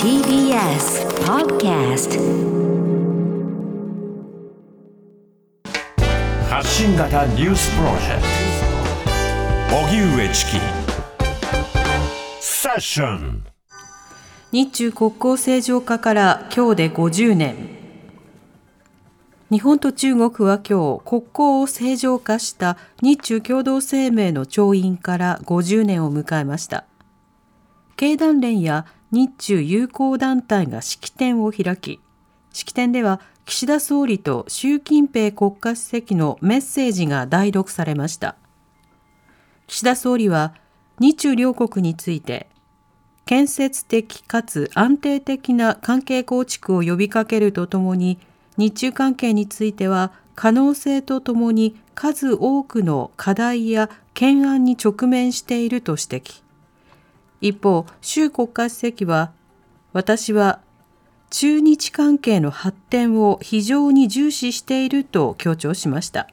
TBS Podcast 発信型ニュースプロジェクト。荻上チキ。セッション。日中国交正常化から今日で50年。日本と中国は今日国交を正常化した日中共同声明の調印から50年を迎えました経団連や日中友好団体が式典を開き式典では岸田総理と習近平国家主席のメッセージが代読されました。岸田総理は日中両国について建設的かつ安定的な関係構築を呼びかけるとともに日中関係については可能性とともに数多くの課題や懸案に直面していると指摘。一方習国家主席は私は中日関係の発展を非常に重視していると強調しました。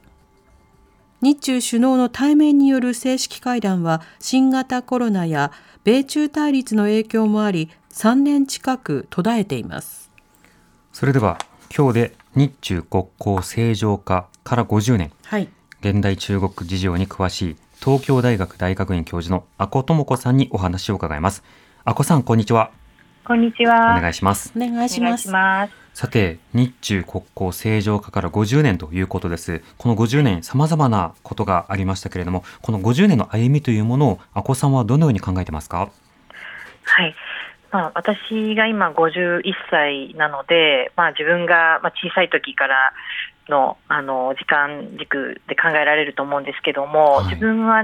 日中首脳の対面による正式会談は新型コロナや米中対立の影響もあり3年近く途絶えています。それでは今日で日中国交正常化から50年、はい、現代中国事情に詳しい東京大学大学院教授の阿古智子さんにお話を伺います。阿古さんこんにちは。こんにちは。お願いします。お願いします。さて日中国交正常化から50年ということです。この50年様々なことがありましたけれどもこの50年の歩みというものを阿古さんはどのように考えてますか？はい。まあ、私が今51歳なので、まあ、自分がまあ小さい時からのあの時間軸で考えられると思うんですけども、はい、自分は、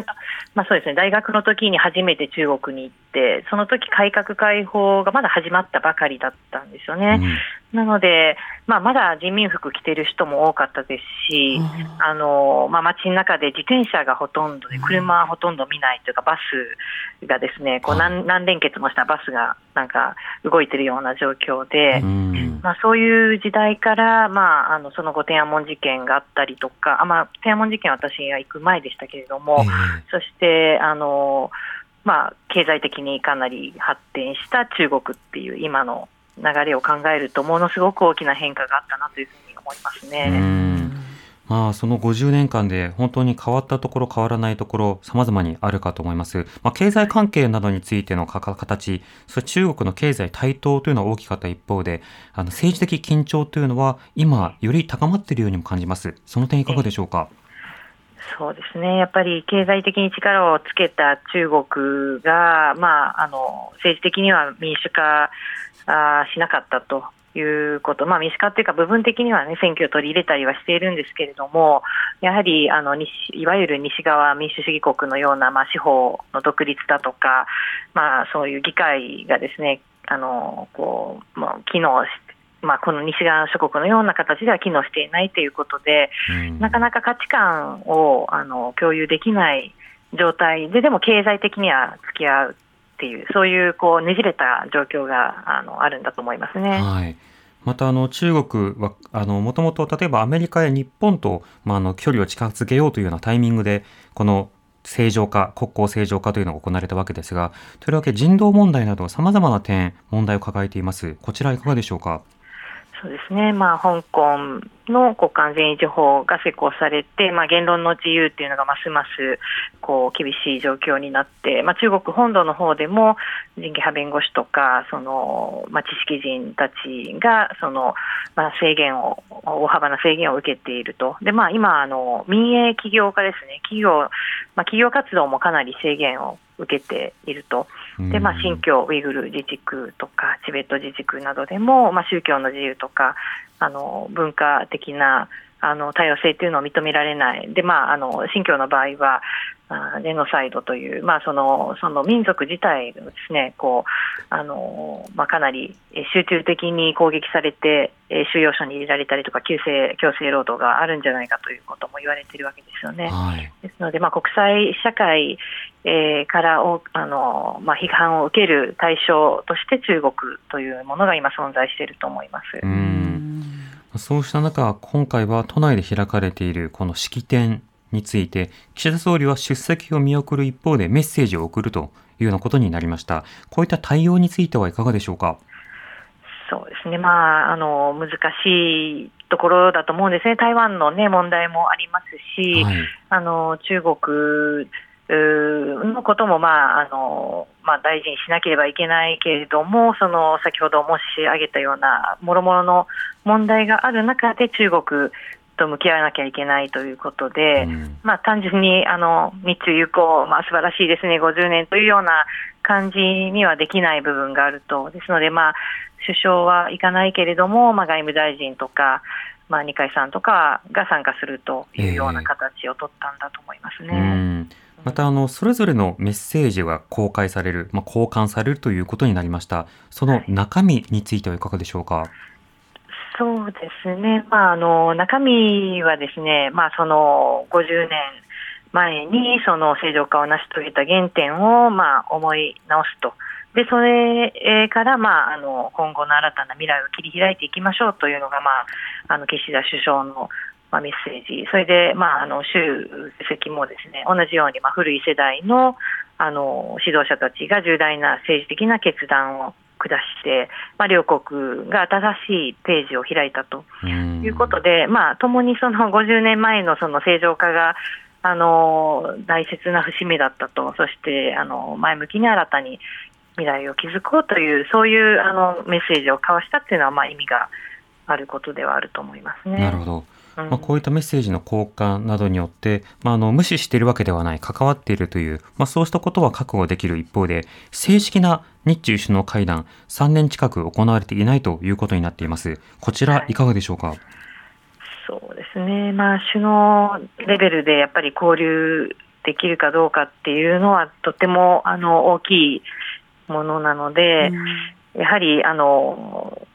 まあ、そうですね。大学の時に初めて中国に行ってその時改革開放がまだ始まったばかりだったんですよね。うん、なので、まあ、まだ人民服着てる人も多かったですし、うん、あのまあ、街の中で自転車がほとんどで車はほとんど見ないというかバスがですねこう何何連結もしたバスがなんか動いてるような状況で、うん、まあ、そういう時代から、まあ、あのその後天安門事件があったりとかあ、まあ、天安門事件は私が行く前でしたけれども、そしてあの、まあ、経済的にかなり発展した中国っていう今の流れを考えるとものすごく大きな変化があったなというふうに思いますね。まあ、その50年間で本当に変わったところ変わらないところ様々にあるかと思います。まあ、経済関係などについての形、それ中国の経済台頭というのは大きかった一方で、あの政治的緊張というのは今より高まっているようにも感じます。その点いかがでしょうか？そうですね、やっぱり経済的に力をつけた中国が、まあ、あの政治的には民主化あしなかったということ、まあ、民主化というか、部分的には、ね、選挙を取り入れたりはしているんですけれども、やはりあの西いわゆる西側民主主義国のような、まあ、司法の独立だとか、まあ、そういう議会がですねあのこう、まあ、機能して、まあ、この西側諸国のような形では機能していないということで、なかなか価値観をあの共有できない状態で、でも経済的には付き合うっていう、そういうこうねじれた状況があのあるんだと思いますね。はいまたあの中国はあのもともと例えばアメリカや日本と、まあ、あの距離を近づけようというようなタイミングでこの正常化国交正常化というのが行われたわけですがとりわけ人道問題などさまざまな点問題を抱えていますこちらいかがでしょうか？そうですね、まあ、香港の国家安全維持法が施行されて、まあ、言論の自由っていうのがますますこう厳しい状況になって、まあ、中国本土の方でも人権派弁護士とかその、まあ、知識人たちがその、まあ、制限を大幅な制限を受けていると。で、まあ、今あの民営企業家ですね。企業、まあ、企業活動もかなり制限を受けていると。でまあ、新疆ウイグル自治区とかチベット自治区などでも、まあ、宗教の自由とかあの文化的なあの多様性というのを認められない、でまあ、あの新疆の場合は、あジェノサイドという、まあ、そのその民族自体がですねこうあの、まあ、かなり集中的に攻撃されて、収容所に入れられたりとか、強制強制労働があるんじゃないかということも言われているわけですよね。はい、ですので、まあ、国際社会、えー、からおあの、まあ、批判を受ける対象として中国というものが今存在していると思います。そうした中、今回は都内で開かれているこの式典について、岸田総理は出席を見送る一方でメッセージを送るというようなことになりました。こういった対応についてはいかがでしょうか？そうですね、まあ、あの難しいところだと思うんですね、台湾の、ね、問題もありますし、はい、あの中国のことも、まああのまあ、大事にしなければいけないけれども、その先ほど申し上げたようなもろもろの問題がある中で中国と向き合わなきゃいけないということで、うん、まあ、単純にあの日中友好、まあ、素晴らしいですね、50年というような感じにはできない部分があると、ですので、まあ、首相は行かないけれども、まあ、外務大臣とか、まあ、二階さんとかが参加するというような形を取ったんだと思いますね。えーまたあのそれぞれのメッセージが公開される、まあ、交換されるということになりました。その中身についてはいかがでしょうか？そうですね、まあ、あの中身はですね、まあ、その50年前にその正常化を成し遂げた原点を、まあ、思い直すと。でそれから、まあ、あの今後の新たな未来を切り開いていきましょうというのが、まあ、あの岸田首相の、まあ、メッセージ、それで、まあ、あの習主席もですね同じように、まあ、古い世代のあの指導者たちが重大な政治的な決断を下して、まあ、両国が正しいページを開いたということで、まあ、共にその50年前のその正常化があの大切な節目だったと、そしてあの前向きに新たに未来を築こうという、そういうあのメッセージを交わしたっていうのは、まあ、意味があることではあると思いますね。なるほどまあ、こういったメッセージの交換などによって、まあ、あの無視しているわけではない、関わっているという、まあ、そうしたことは覚悟できる一方で、正式な日中首脳会談、3年近く行われていないということになっています。こちら、いかがでしょうか？はい、そうですね、まあ、首脳レベルでやっぱり交流できるかどうかっていうのは、とてもあの大きいものなので、うん、やはりあの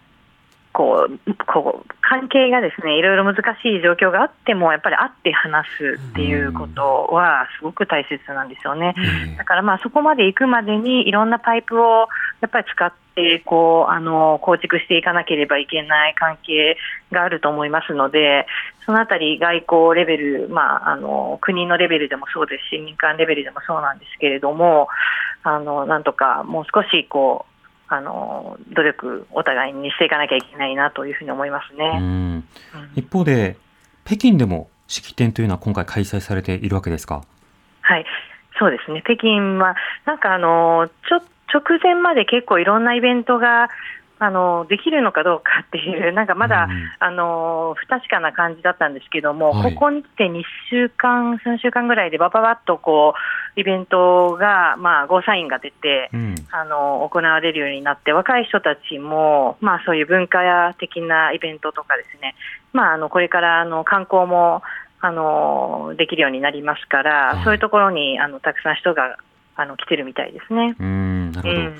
こうこう関係がですねいろいろ難しい状況があってもやっぱり会って話すっていうことはすごく大切なんですよね。だからまあそこまで行くまでにいろんなパイプをやっぱり使ってこうあの構築していかなければいけない関係があると思いますのでそのあたり外交レベル、まあ、あの国のレベルでもそうですし民間レベルでもそうなんですけれどもあのなんとかもう少しこうあの努力、お互いにしていかなきゃいけないなというふうに思いますね、うん、一方で、北京でも式典というのは今回、開催されているわけですか？はい。そうですね。北京はなんかあのちょ直前まで結構いろんなイベントがあのできるのかどうかっていう、なんかまだ、うん、あの不確かな感じだったんですけども、はい、ここに来て2週間、3週間ぐらいでばばばっとこうイベントが、まあ、ゴーサインが出て、うん、あの行われるようになって、若い人たちも、まあ、そういう文化や的なイベントとかですね、まあ、あのこれからあの観光もあのできるようになりますから、はい、そういうところにあのたくさん人があの来てるみたいですね。うんなるほど、うん、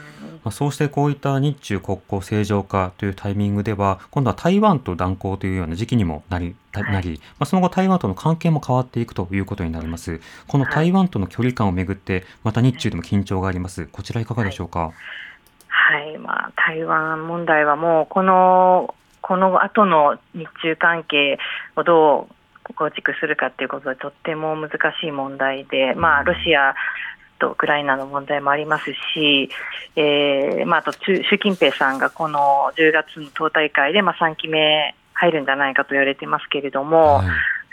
まあ、そうしてこういった日中国交正常化というタイミングでは今度は台湾と断交というような時期にもなりなり、まあ、その後台湾との関係も変わっていくということになります。この台湾との距離感をめぐってまた日中でも緊張があります。こちらいかがでしょうか？はい、はい、まあ、台湾問題はもうこのこの後の日中関係をどう構築するかということでとっても難しい問題で、まあ、ロシアとウクライナの問題もありますし、えーまあ、あと習近平さんがこの10月の党大会で、まあ、3期目入るんじゃないかと言われていますけれども、はい、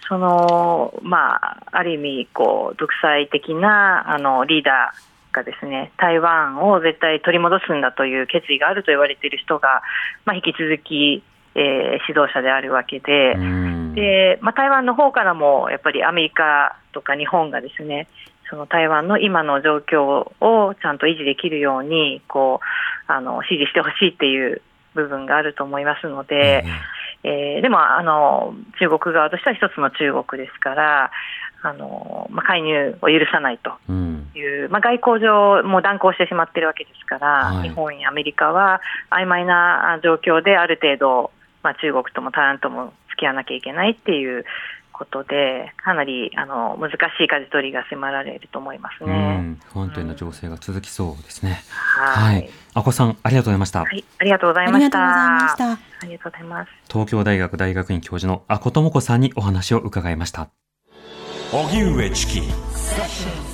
そのまあ、ある意味こう独裁的なあのリーダーがですね台湾を絶対取り戻すんだという決意があると言われている人が、まあ、引き続き、えー、指導者であるわけでで、まあ、台湾の方からもやっぱりアメリカとか日本がですねその台湾の今の状況をちゃんと維持できるようにこうあの支持してほしいっていう部分があると思いますので、うん、えー、でもあの中国側としては一つの中国ですからあの、まあ、介入を許さないと。いう、うん、まあ、外交上も断行してしまっているわけですから、はい、日本やアメリカは曖昧な状況である程度、まあ、中国とも台湾とも付き合わなきゃいけないっていうことで、かなりあの難しい舵取りが迫られると思いますね。不安定な情勢が続きそうですね。はい。あこさん、ありがとうございました。はい、ありがとうございました。ありがとうございます。東京大学大学院教授のあこともこさんにお話を伺いました。荻上チキ。